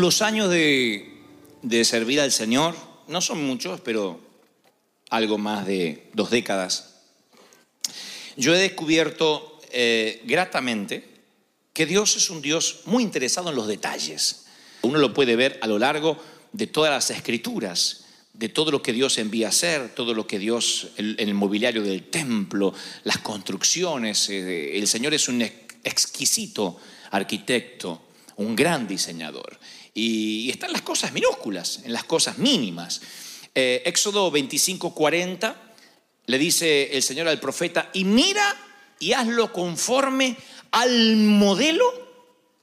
Los años de, servir al Señor, no son muchos, pero algo más de dos décadas, yo he descubierto eh, gratamente que Dios es un Dios muy interesado en los detalles. Uno lo puede ver a lo largo de todas las escrituras, de todo lo que Dios envía a hacer, todo lo que Dios, el, el mobiliario del templo, las construcciones. eh, el Señor es un ex- exquisito arquitecto, un gran diseñador. Y, están las cosas minúsculas, en las cosas mínimas. Eh, Éxodo 25, 40 le dice el Señor al profeta, y mira y hazlo conforme al modelo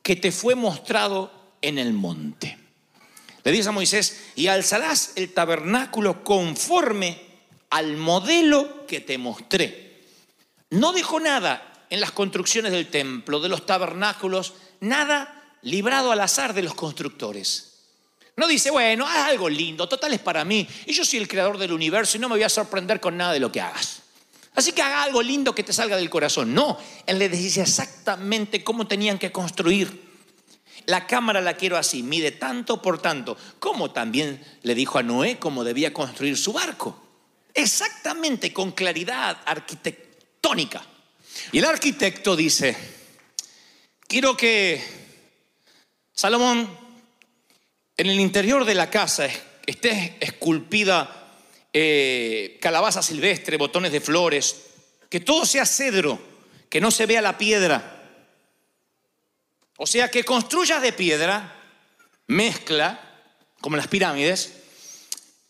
que te fue mostrado en el monte. Le dice a Moisés, y alzarás el tabernáculo conforme al modelo que te mostré. No dejó nada en las construcciones del templo, de los tabernáculos, nada librado al azar de los constructores. No dice, bueno, haz algo lindo, total es para mí. Y yo soy el creador del universo y no me voy a sorprender con nada de lo que hagas. Así que haga algo lindo que te salga del corazón. No, él le decía exactamente cómo tenían que construir. La cámara la quiero así, mide tanto por tanto. Como también le dijo a Noé cómo debía construir su barco. Exactamente, con claridad arquitectónica. Y el arquitecto dice, quiero que Salomón en el interior de la casa esté esculpida eh, calabaza silvestre, botones de flores, que todo sea cedro, que no se vea la piedra. O sea, que construyas de piedra, mezcla, como las pirámides,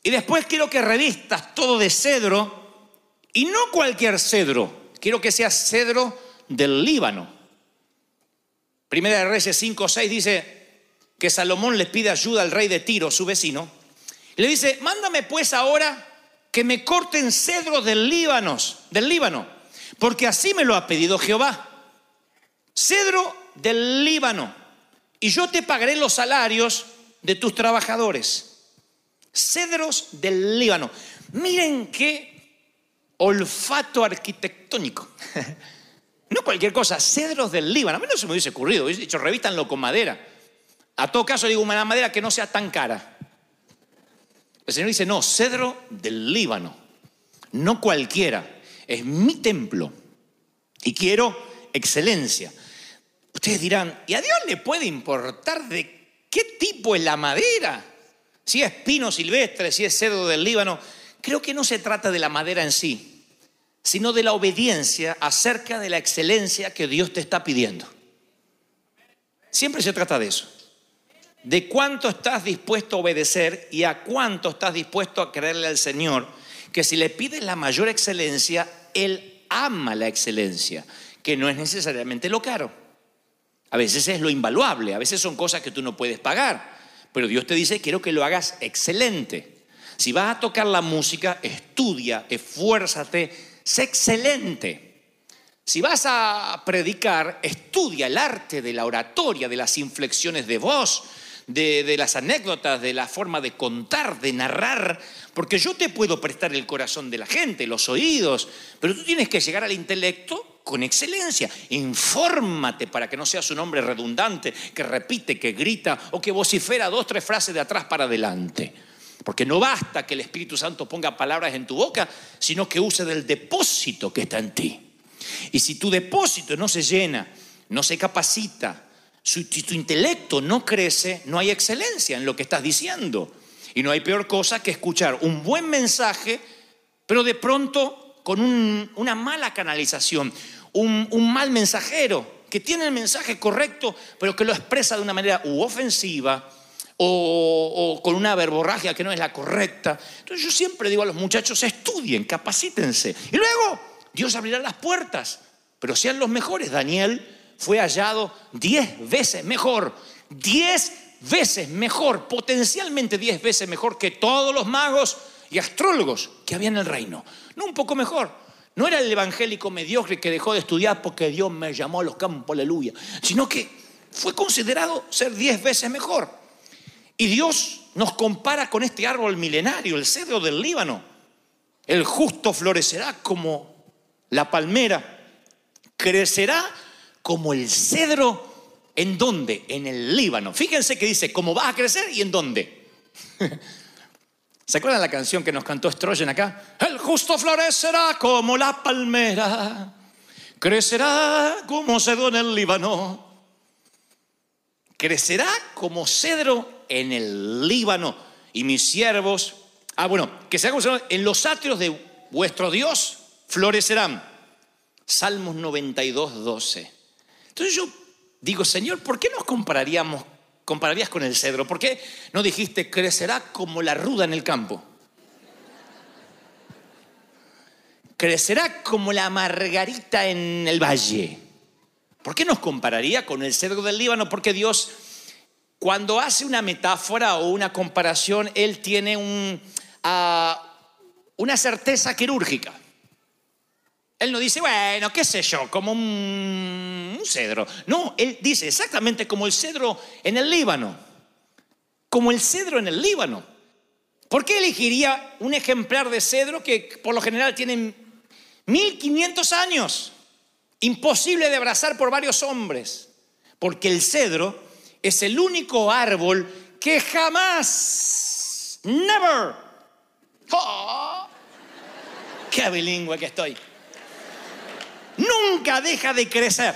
y después quiero que revistas todo de cedro, y no cualquier cedro, quiero que sea cedro del Líbano. Primera de Reyes 5, 6 dice que Salomón le pide ayuda al rey de Tiro, su vecino, le dice, mándame pues ahora que me corten cedros del Líbano, del Líbano, porque así me lo ha pedido Jehová. Cedro del Líbano, y yo te pagaré los salarios de tus trabajadores. Cedros del Líbano. Miren qué olfato arquitectónico. No cualquier cosa, cedros del Líbano. A mí no se me hubiese ocurrido, hubiese dicho, revístanlo con madera. A todo caso, digo, una madera que no sea tan cara. El Señor dice, no, cedro del Líbano, no cualquiera, es mi templo y quiero excelencia. Ustedes dirán, ¿y a Dios le puede importar de qué tipo es la madera? Si es pino silvestre, si es cedro del Líbano. Creo que no se trata de la madera en sí, sino de la obediencia acerca de la excelencia que Dios te está pidiendo. Siempre se trata de eso de cuánto estás dispuesto a obedecer y a cuánto estás dispuesto a creerle al Señor, que si le pides la mayor excelencia, Él ama la excelencia, que no es necesariamente lo caro. A veces es lo invaluable, a veces son cosas que tú no puedes pagar, pero Dios te dice, quiero que lo hagas excelente. Si vas a tocar la música, estudia, esfuérzate, sé excelente. Si vas a predicar, estudia el arte de la oratoria, de las inflexiones de voz, de, las anécdotas, de la forma de contar, de narrar, porque yo te puedo prestar el corazón de la gente, los oídos, pero tú tienes que llegar al intelecto con excelencia. Infórmate para que no seas un hombre redundante, que repite, que grita o que vocifera dos, tres frases de atrás para adelante. Porque no basta que el Espíritu Santo ponga palabras en tu boca, sino que use del depósito que está en ti. Y si tu depósito no se llena, no se capacita, si tu intelecto no crece, no hay excelencia en lo que estás diciendo. Y no hay peor cosa que escuchar un buen mensaje, pero de pronto con un- una mala canalización, un, un mal mensajero que tiene el mensaje correcto, pero que lo expresa de una manera u ofensiva o, o con una verborragia que no es la correcta. Entonces yo siempre digo a los muchachos, estudien, capacítense. Y luego Dios abrirá las puertas, pero sean los mejores. Daniel fue hallado diez veces mejor, diez veces mejor, potencialmente diez veces mejor que todos los magos y astrólogos que había en el reino. No un poco mejor. No era el evangélico mediocre que dejó de estudiar porque Dios me llamó a los campos, aleluya, sino que fue considerado ser diez veces mejor. Y Dios nos compara con este árbol milenario, el cedro del Líbano. El justo florecerá como la palmera, crecerá como el cedro. ¿En dónde? En el Líbano. Fíjense que dice, ¿cómo va a crecer y en dónde? ¿Se acuerdan la canción que nos cantó Strogen acá? El justo florecerá como la palmera, crecerá como cedro en el Líbano crecerá como cedro en el Líbano y mis siervos, ah bueno, que sea como en los atrios de vuestro Dios florecerán. Salmos 92, 12. Entonces yo digo, Señor, ¿por qué nos compararíamos, compararías con el cedro? ¿Por qué no dijiste crecerá como la ruda en el campo? Crecerá como la margarita en el valle. ¿Por qué nos compararía con el cedro del Líbano? Porque Dios, cuando hace una metáfora o una comparación, Él tiene ah, una certeza quirúrgica. Él no dice, bueno, qué sé yo, como un, cedro. No, Él dice exactamente como el cedro en el Líbano. Como el cedro en el Líbano. ¿Por qué elegiría un ejemplar de cedro que por lo general tiene 1500 años? imposible de abrazar por varios hombres, porque el cedro es el único árbol que jamás, never, ¡Oh! qué bilingüe que estoy, nunca deja de crecer.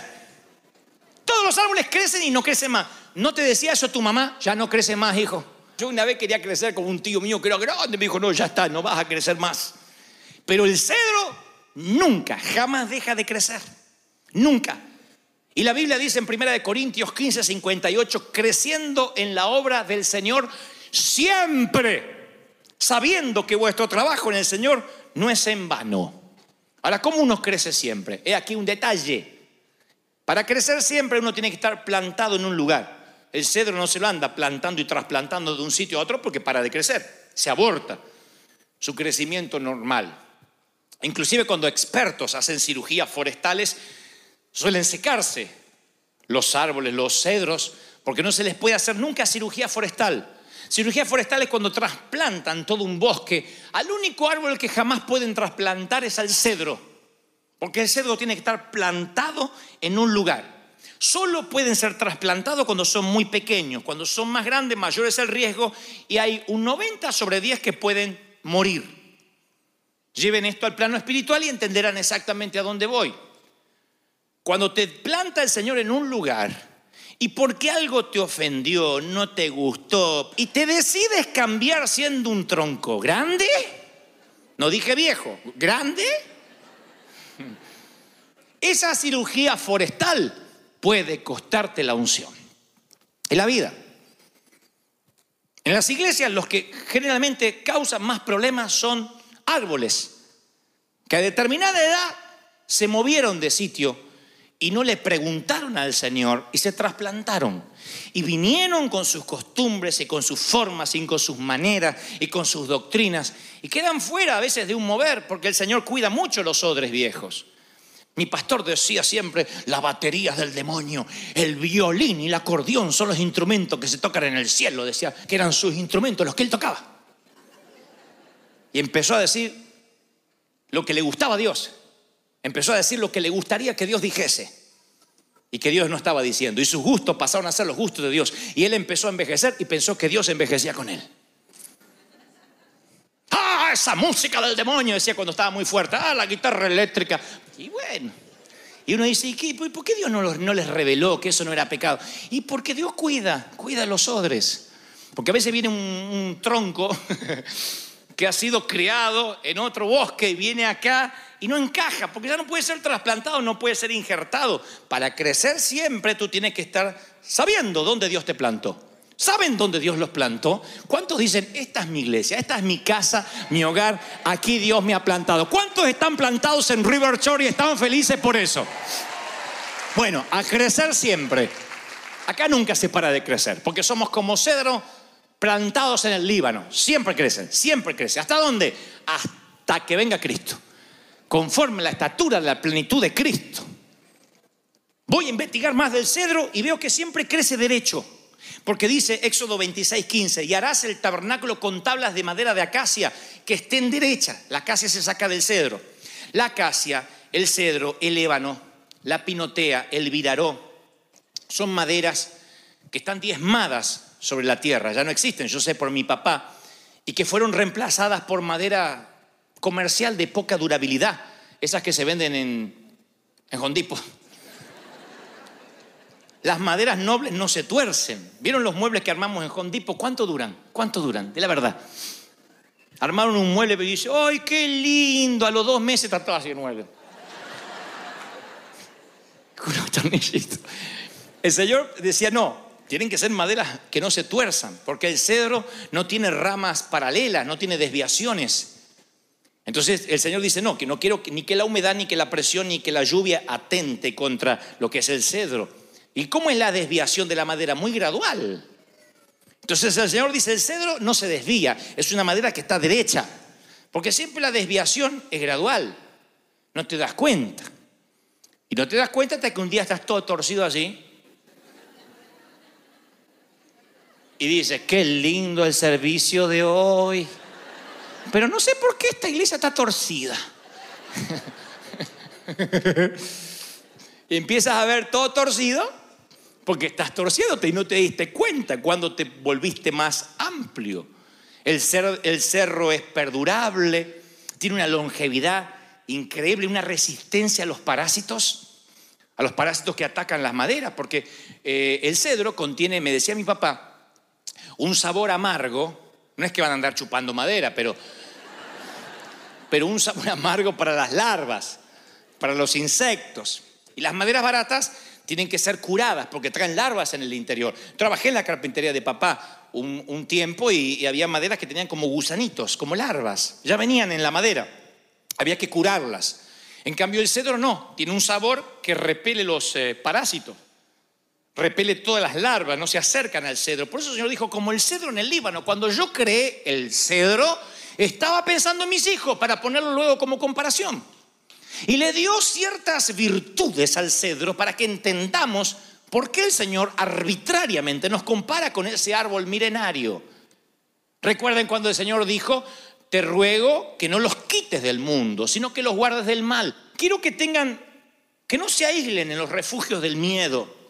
Todos los árboles crecen y no crecen más. ¿No te decía eso tu mamá? Ya no crece más, hijo. Yo una vez quería crecer como un tío mío que era grande, me dijo, no, ya está, no vas a crecer más. Pero el cedro nunca, jamás deja de crecer. Nunca. Y la Biblia dice en 1 Corintios 15, 58, creciendo en la obra del Señor siempre, sabiendo que vuestro trabajo en el Señor no es en vano. Ahora, ¿cómo uno crece siempre? He aquí un detalle. Para crecer siempre uno tiene que estar plantado en un lugar. El cedro no se lo anda plantando y trasplantando de un sitio a otro porque para de crecer, se aborta su crecimiento normal. Inclusive cuando expertos hacen cirugías forestales, suelen secarse los árboles, los cedros, porque no se les puede hacer nunca cirugía forestal. Cirugía forestal es cuando trasplantan todo un bosque. Al único árbol que jamás pueden trasplantar es al cedro, porque el cedro tiene que estar plantado en un lugar. Solo pueden ser trasplantados cuando son muy pequeños. Cuando son más grandes, mayor es el riesgo y hay un 90 sobre 10 que pueden morir. Lleven esto al plano espiritual y entenderán exactamente a dónde voy. Cuando te planta el Señor en un lugar y porque algo te ofendió, no te gustó y te decides cambiar siendo un tronco grande, no dije viejo, grande, esa cirugía forestal puede costarte la unción. En la vida. En las iglesias los que generalmente causan más problemas son árboles que a determinada edad se movieron de sitio y no le preguntaron al Señor y se trasplantaron. Y vinieron con sus costumbres y con sus formas y con sus maneras y con sus doctrinas y quedan fuera a veces de un mover porque el Señor cuida mucho los odres viejos. Mi pastor decía siempre, las baterías del demonio, el violín y el acordeón son los instrumentos que se tocan en el cielo. Decía que eran sus instrumentos, los que él tocaba. Y empezó a decir lo que le gustaba a Dios. Empezó a decir lo que le gustaría que Dios dijese. Y que Dios no estaba diciendo. Y sus gustos pasaron a ser los gustos de Dios. Y él empezó a envejecer y pensó que Dios envejecía con él. ah, esa música del demonio, decía cuando estaba muy fuerte, ah, la guitarra eléctrica. Y bueno, y uno dice, ¿y qué? por qué Dios no, no les reveló que eso no era pecado? Y porque Dios cuida, cuida los odres. Porque a veces viene un tronco que ha sido criado en otro bosque y viene acá y no encaja, porque ya no puede ser trasplantado, no puede ser injertado. Para crecer siempre tú tienes que estar sabiendo dónde Dios te plantó. ¿Saben dónde Dios los plantó? ¿Cuántos dicen, esta es mi iglesia, esta es mi casa, mi hogar, aquí Dios me ha plantado? ¿Cuántos están plantados en River Shore y están felices por eso? Bueno, a crecer siempre. Acá nunca se para de crecer, porque somos como cedro plantados en el Líbano. Siempre crecen, siempre crecen. ¿Hasta dónde? Hasta que venga Cristo. Conforme la estatura de la plenitud de Cristo. Voy a investigar más del cedro y veo que siempre crece derecho. Porque dice Éxodo 26, 15, y harás el tabernáculo con tablas de madera de acacia que estén derechas. La acacia se saca del cedro. La acacia, el cedro, el ébano, la pinotea, el viraró, son maderas que están diezmadas sobre la tierra, ya no existen, yo sé por mi papá, y que fueron reemplazadas por madera comercial de poca durabilidad, esas que se venden en, en. Las maderas nobles no se tuercen. ¿Vieron los muebles que armamos en Depot? ¿Cuánto duran? ¿Cuánto duran? De la verdad. Armaron un mueble y dice, ¡ay, qué lindo! A los dos meses está todo así el mueble. El Señor decía, no, tienen que ser maderas que no se tuerzan, porque el cedro no tiene ramas paralelas, no tiene desviaciones. Entonces el Señor dice, no, que no quiero ni que la humedad, ni que la presión, ni que la lluvia atente contra lo que es el cedro. ¿Y cómo es la desviación de la madera? Muy gradual. Entonces el Señor dice, el cedro no se desvía, es una madera que está derecha, porque siempre la desviación es gradual, no te das cuenta. Y no te das cuenta hasta que un día estás todo torcido así. Y dices, qué lindo el servicio de hoy. Pero no sé por qué esta iglesia está torcida. empiezas a ver todo torcido porque estás torciéndote y no te diste cuenta cuando te volviste más amplio. El, cer- el cerro es perdurable, tiene una longevidad increíble, una resistencia a los parásitos, a los parásitos que atacan las maderas, porque eh, el cedro contiene, me decía mi papá, un sabor amargo, no es que van a andar chupando madera, pero, pero un sabor amargo para las larvas, para los insectos. Y las maderas baratas tienen que ser curadas porque traen larvas en el interior. Trabajé en la carpintería de papá un, tiempo y, y había maderas que tenían como gusanitos, como larvas. Ya venían en la madera. Había que curarlas. En cambio el cedro no, tiene un sabor que repele los eh, parásitos repele todas las larvas, no se acercan al cedro. Por eso el Señor dijo, como el cedro en el Líbano, cuando yo creé el cedro, estaba pensando en mis hijos para ponerlo luego como comparación. Y le dio ciertas virtudes al cedro para que entendamos por qué el Señor arbitrariamente nos compara con ese árbol milenario. Recuerden cuando el Señor dijo, te ruego que no los quites del mundo, sino que los guardes del mal. Quiero que tengan, que no se aíslen en los refugios del miedo,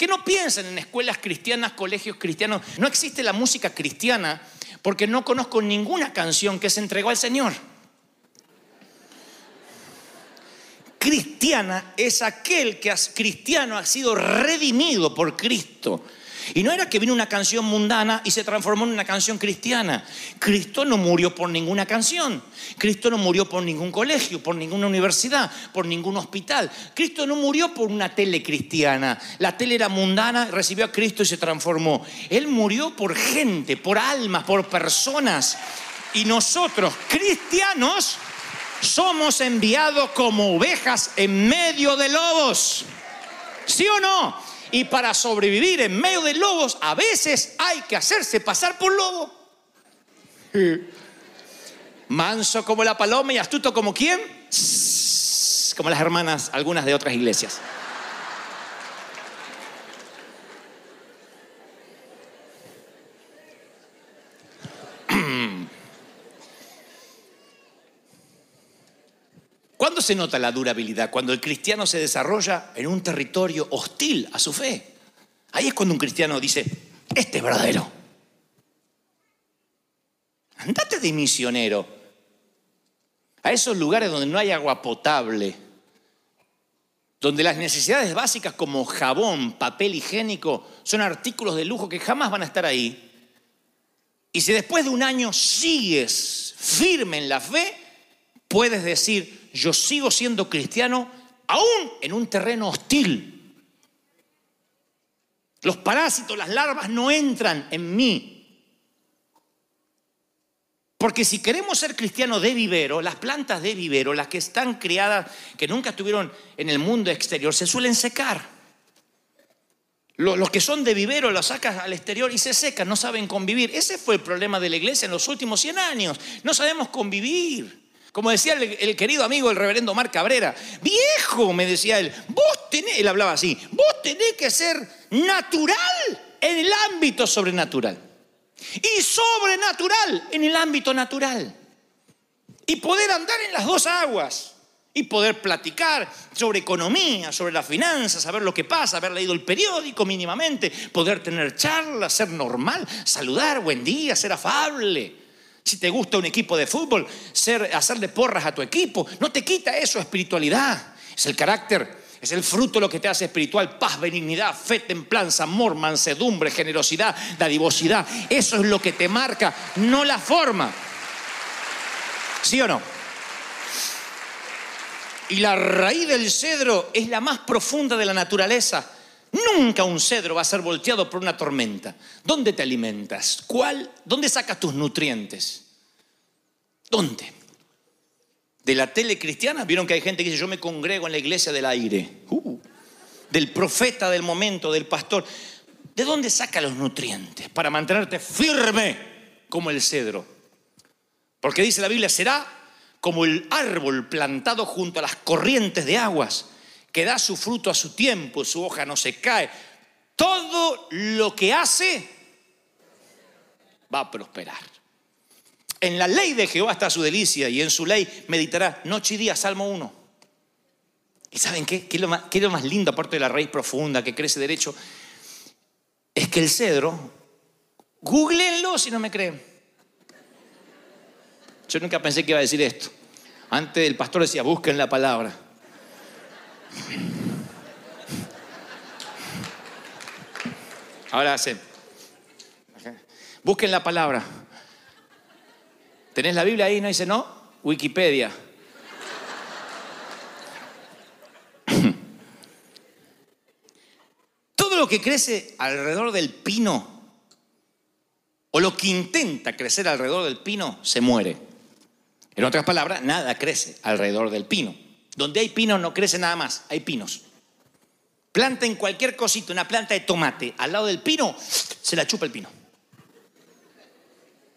que no piensen en escuelas cristianas, colegios cristianos. No existe la música cristiana porque no conozco ninguna canción que se entregó al Señor. Cristiana es aquel que cristiano ha sido redimido por Cristo. Y no era que vino una canción mundana y se transformó en una canción cristiana. Cristo no murió por ninguna canción. Cristo no murió por ningún colegio, por ninguna universidad, por ningún hospital. Cristo no murió por una tele cristiana. La tele era mundana, recibió a Cristo y se transformó. Él murió por gente, por almas, por personas. Y nosotros, cristianos, somos enviados como ovejas en medio de lobos. ¿Sí o no? Y para sobrevivir en medio de lobos, a veces hay que hacerse pasar por lobo. Manso como la paloma y astuto como quién? Como las hermanas, algunas de otras iglesias. ¿Cuándo se nota la durabilidad? Cuando el cristiano se desarrolla en un territorio hostil a su fe. Ahí es cuando un cristiano dice, este es verdadero. Andate de misionero a esos lugares donde no hay agua potable, donde las necesidades básicas como jabón, papel higiénico, son artículos de lujo que jamás van a estar ahí. Y si después de un año sigues firme en la fe, puedes decir, yo sigo siendo cristiano aún en un terreno hostil. Los parásitos, las larvas no entran en mí. Porque si queremos ser cristianos de vivero, las plantas de vivero, las que están criadas, que nunca estuvieron en el mundo exterior, se suelen secar. Los que son de vivero los sacas al exterior y se secan, no saben convivir. Ese fue el problema de la iglesia en los últimos 100 años. No sabemos convivir. Como decía el, querido amigo, el reverendo Mar Cabrera, viejo, me decía él, vos tenés, él hablaba así, vos tenés que ser natural en el ámbito sobrenatural. Y sobrenatural en el ámbito natural. Y poder andar en las dos aguas. Y poder platicar sobre economía, sobre las finanzas, saber lo que pasa, haber leído el periódico mínimamente, poder tener charlas, ser normal, saludar, buen día, ser afable. Si te gusta un equipo de fútbol, ser, hacerle porras a tu equipo, no te quita eso espiritualidad. Es el carácter, es el fruto lo que te hace espiritual, paz, benignidad, fe, templanza, amor, mansedumbre, generosidad, dadivosidad. Eso es lo que te marca, no la forma. ¿Sí o no? Y la raíz del cedro es la más profunda de la naturaleza. Nunca un cedro va a ser volteado por una tormenta. ¿Dónde te alimentas? ¿Cuál? ¿Dónde sacas tus nutrientes? ¿Dónde? De la tele cristiana, vieron que hay gente que dice, yo me congrego en la iglesia del aire. Uh, del profeta del momento, del pastor. ¿De dónde saca los nutrientes? Para mantenerte firme como el cedro. Porque dice la Biblia, será como el árbol plantado junto a las corrientes de aguas que da su fruto a su tiempo, su hoja no se cae. Todo lo que hace va a prosperar. En la ley de Jehová está su delicia y en su ley meditará noche y día, Salmo 1. ¿Y saben qué? ¿Qué es, lo más, qué es lo más lindo, aparte de la raíz profunda que crece derecho? Es que el cedro, googleenlo si no me creen. Yo nunca pensé que iba a decir esto. Antes el pastor decía, busquen la palabra. Ahora hacen. Busquen la palabra. ¿Tenés la Biblia ahí? ¿No dice no? Wikipedia. Todo lo que crece alrededor del pino, o lo que intenta crecer alrededor del pino, se muere. En otras palabras, nada crece alrededor del pino. Donde hay pinos no crece nada más, hay pinos. Planten cualquier cosita, una planta de tomate, al lado del pino, se la chupa el pino.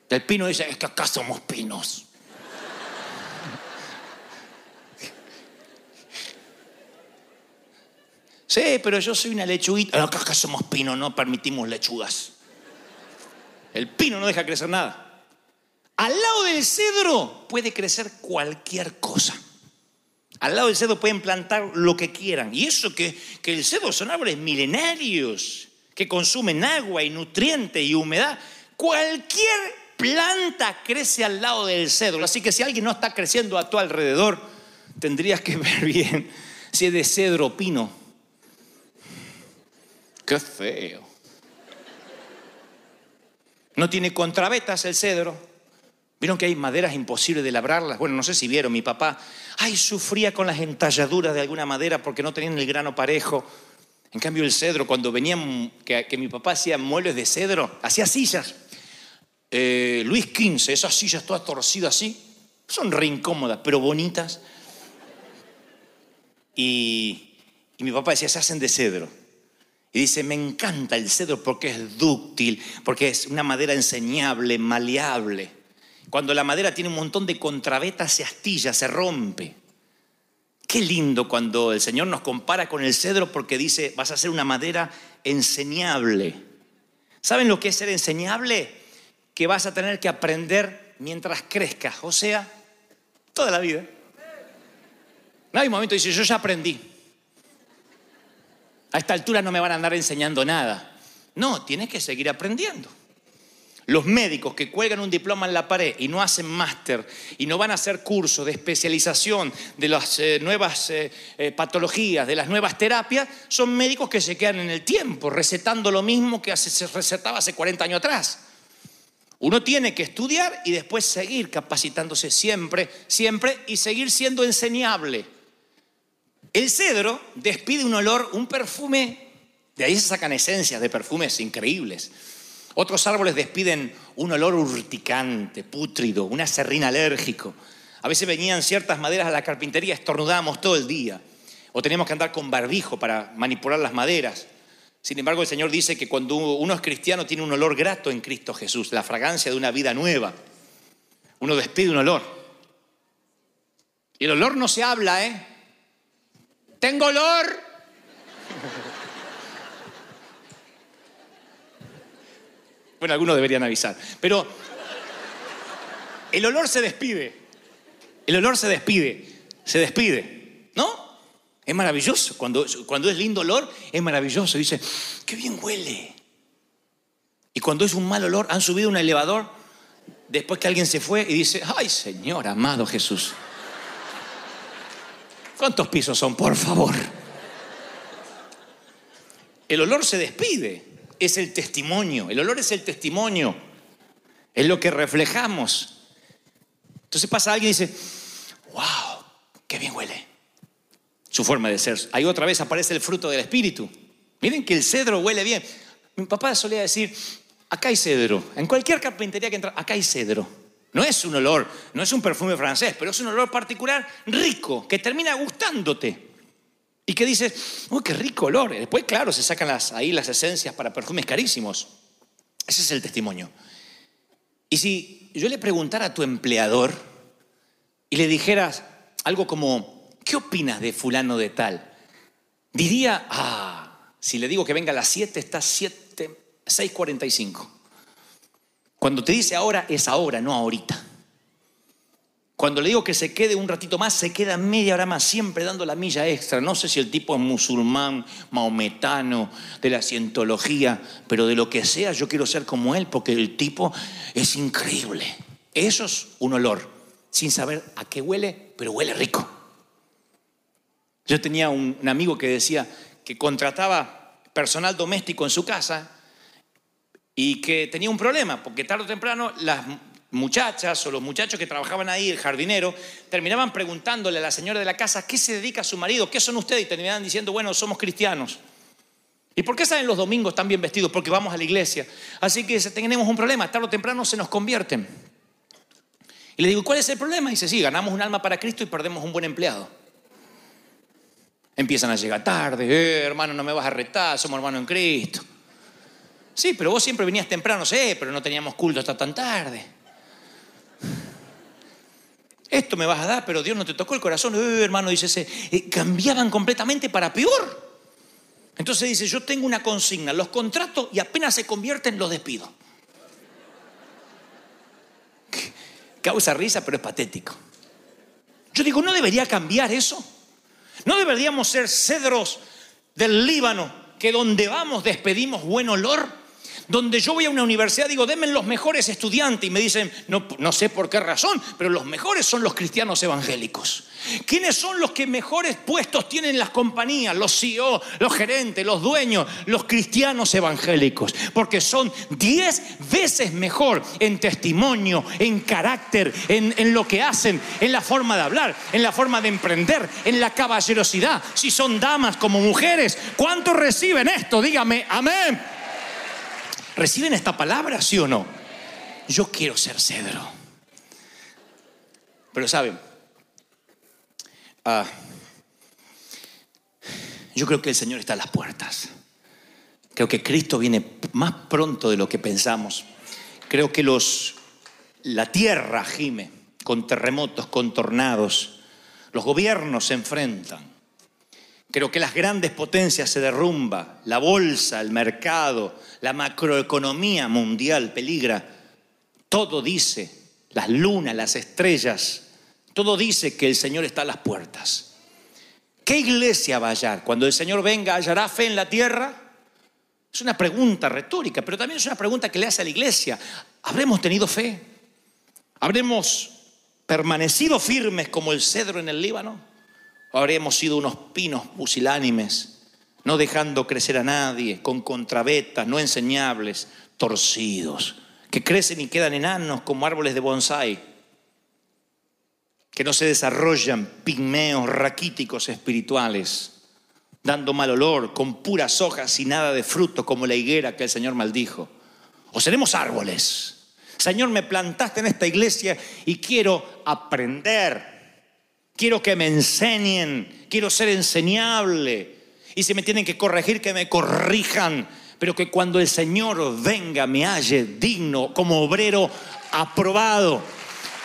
El pino dice, es que acá somos pinos. Sí, pero yo soy una lechuguita. Acá, acá somos pinos, no permitimos lechugas. El pino no deja crecer nada. Al lado del cedro puede crecer cualquier cosa. Al lado del cedro pueden plantar lo que quieran. Y eso que, que el cedro son árboles milenarios que consumen agua y nutrientes y humedad. Cualquier planta crece al lado del cedro. Así que si alguien no está creciendo a tu alrededor, tendrías que ver bien si es de cedro pino. Qué feo. No tiene contravetas el cedro. Vieron que hay maderas imposibles de labrarlas. Bueno, no sé si vieron, mi papá, ay, sufría con las entalladuras de alguna madera porque no tenían el grano parejo. En cambio, el cedro, cuando venían, que, mi papá hacía muebles de cedro, hacía sillas. Eh, Luis XV, esas sillas todas torcidas así, son re incómodas, pero bonitas. Y, y mi papá decía, se hacen de cedro. Y dice, me encanta el cedro porque es dúctil, porque es una madera enseñable, maleable. Cuando la madera tiene un montón de contravetas, se astilla, se rompe. Qué lindo cuando el Señor nos compara con el cedro porque dice, vas a ser una madera enseñable. ¿Saben lo que es ser enseñable? Que vas a tener que aprender mientras crezcas, o sea, toda la vida. No hay un momento dice, yo ya aprendí. A esta altura no me van a andar enseñando nada. No, tienes que seguir aprendiendo. Los médicos que cuelgan un diploma en la pared y no hacen máster y no van a hacer cursos de especialización de las eh, nuevas eh, eh, patologías, de las nuevas terapias, son médicos que se quedan en el tiempo, recetando lo mismo que se recetaba hace 40 años atrás. Uno tiene que estudiar y después seguir capacitándose siempre, siempre y seguir siendo enseñable. El cedro despide un olor, un perfume, de ahí se sacan esencias de perfumes increíbles. Otros árboles despiden un olor urticante, pútrido, un acerrín alérgico. A veces venían ciertas maderas a la carpintería, estornudábamos todo el día. O teníamos que andar con barbijo para manipular las maderas. Sin embargo, el Señor dice que cuando uno es cristiano tiene un olor grato en Cristo Jesús, la fragancia de una vida nueva. Uno despide un olor. Y el olor no se habla, ¿eh? Tengo olor. Bueno, algunos deberían avisar. Pero el olor se despide. El olor se despide. Se despide. ¿No? Es maravilloso. Cuando, cuando es lindo olor, es maravilloso. Dice, qué bien huele. Y cuando es un mal olor, han subido un elevador después que alguien se fue y dice, ay Señor, amado Jesús. ¿Cuántos pisos son, por favor? El olor se despide, es el testimonio, el olor es el testimonio, es lo que reflejamos. Entonces pasa alguien y dice, wow, qué bien huele. Su forma de ser. Ahí otra vez aparece el fruto del Espíritu. Miren que el cedro huele bien. Mi papá solía decir, acá hay cedro. En cualquier carpintería que entra, acá hay cedro. No es un olor, no es un perfume francés, pero es un olor particular rico, que termina gustándote. Y que dices, uy, qué rico olor. Después, claro, se sacan las, ahí las esencias para perfumes carísimos. Ese es el testimonio. Y si yo le preguntara a tu empleador y le dijeras algo como, ¿qué opinas de fulano de tal? Diría, ah, si le digo que venga a las 7, está 7, 6.45. Cuando te dice ahora, es ahora, no ahorita. Cuando le digo que se quede un ratito más, se queda media hora más, siempre dando la milla extra. No sé si el tipo es musulmán, maometano, de la cientología, pero de lo que sea, yo quiero ser como él, porque el tipo es increíble. Eso es un olor, sin saber a qué huele, pero huele rico. Yo tenía un, amigo que decía que contrataba personal doméstico en su casa y que tenía un problema, porque tarde o temprano las muchachas o los muchachos que trabajaban ahí, el jardinero, terminaban preguntándole a la señora de la casa, ¿a qué se dedica su marido? ¿Qué son ustedes? Y terminaban diciendo, bueno, somos cristianos. ¿Y por qué salen los domingos tan bien vestidos? Porque vamos a la iglesia. Así que tenemos un problema, tarde o temprano se nos convierten. Y le digo, ¿cuál es el problema? Y dice, sí, ganamos un alma para Cristo y perdemos un buen empleado. Empiezan a llegar tarde, eh, hermano, no me vas a retar, somos hermanos en Cristo. Sí, pero vos siempre venías temprano, sí, pero no teníamos culto hasta tan tarde. Esto me vas a dar, pero Dios no te tocó el corazón. Hermano, dice ese, eh, cambiaban completamente para peor. Entonces dice, yo tengo una consigna, los contrato y apenas se convierten, los despido. Causa risa, pero es patético. Yo digo, ¿no debería cambiar eso? ¿No deberíamos ser cedros del Líbano que donde vamos despedimos buen olor? Donde yo voy a una universidad digo, denme los mejores estudiantes y me dicen, no, no sé por qué razón, pero los mejores son los cristianos evangélicos. ¿Quiénes son los que mejores puestos tienen en las compañías? Los CEO, los gerentes, los dueños, los cristianos evangélicos. Porque son diez veces mejor en testimonio, en carácter, en, en lo que hacen, en la forma de hablar, en la forma de emprender, en la caballerosidad. Si son damas como mujeres, ¿cuántos reciben esto? Dígame, amén. ¿Reciben esta palabra, sí o no? Yo quiero ser cedro. Pero saben, ah, yo creo que el Señor está a las puertas. Creo que Cristo viene más pronto de lo que pensamos. Creo que los, la tierra gime con terremotos, con tornados. Los gobiernos se enfrentan. Creo que las grandes potencias se derrumba, la bolsa, el mercado, la macroeconomía mundial peligra. Todo dice, las lunas, las estrellas, todo dice que el Señor está a las puertas. ¿Qué iglesia va a hallar? Cuando el Señor venga, ¿hallará fe en la tierra? Es una pregunta retórica, pero también es una pregunta que le hace a la iglesia. ¿Habremos tenido fe? ¿Habremos permanecido firmes como el cedro en el Líbano? ¿O habremos sido unos pinos pusilánimes, no dejando crecer a nadie, con contravetas, no enseñables, torcidos, que crecen y quedan enanos como árboles de bonsai, que no se desarrollan pigmeos raquíticos espirituales? dando mal olor, con puras hojas y nada de fruto, como la higuera que el Señor maldijo. O seremos árboles. Señor, me plantaste en esta iglesia y quiero aprender. Quiero que me enseñen. Quiero ser enseñable. Y si me tienen que corregir, que me corrijan. Pero que cuando el Señor venga me halle digno como obrero aprobado.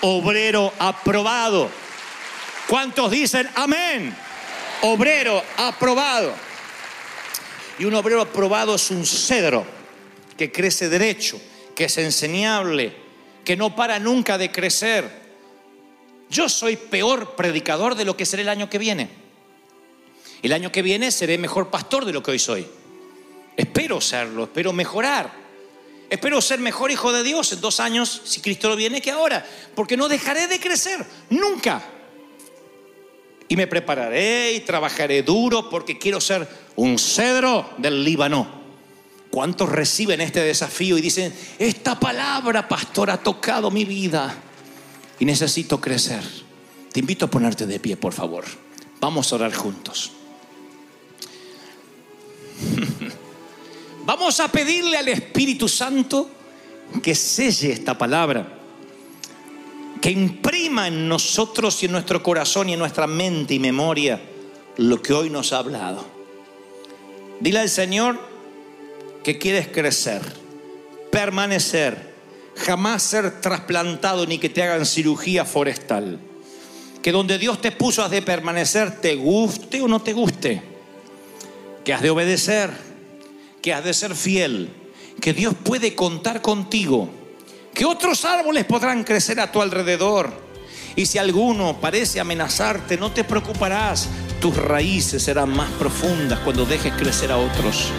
Obrero aprobado. ¿Cuántos dicen amén? obrero aprobado. Y un obrero aprobado es un cedro que crece derecho, que es enseñable, que no para nunca de crecer. Yo soy peor predicador de lo que seré el año que viene. El año que viene seré mejor pastor de lo que hoy soy. Espero serlo, espero mejorar. Espero ser mejor hijo de Dios en dos años, si Cristo lo viene, que ahora. Porque no dejaré de crecer, nunca. Y me prepararé y trabajaré duro porque quiero ser un cedro del Líbano. ¿Cuántos reciben este desafío y dicen, esta palabra, pastor, ha tocado mi vida y necesito crecer? Te invito a ponerte de pie, por favor. Vamos a orar juntos. Vamos a pedirle al Espíritu Santo que selle esta palabra que imprima en nosotros y en nuestro corazón y en nuestra mente y memoria lo que hoy nos ha hablado. Dile al Señor que quieres crecer, permanecer, jamás ser trasplantado ni que te hagan cirugía forestal. Que donde Dios te puso has de permanecer, te guste o no te guste. Que has de obedecer, que has de ser fiel, que Dios puede contar contigo que otros árboles podrán crecer a tu alrededor. Y si alguno parece amenazarte, no te preocuparás. Tus raíces serán más profundas cuando dejes crecer a otros.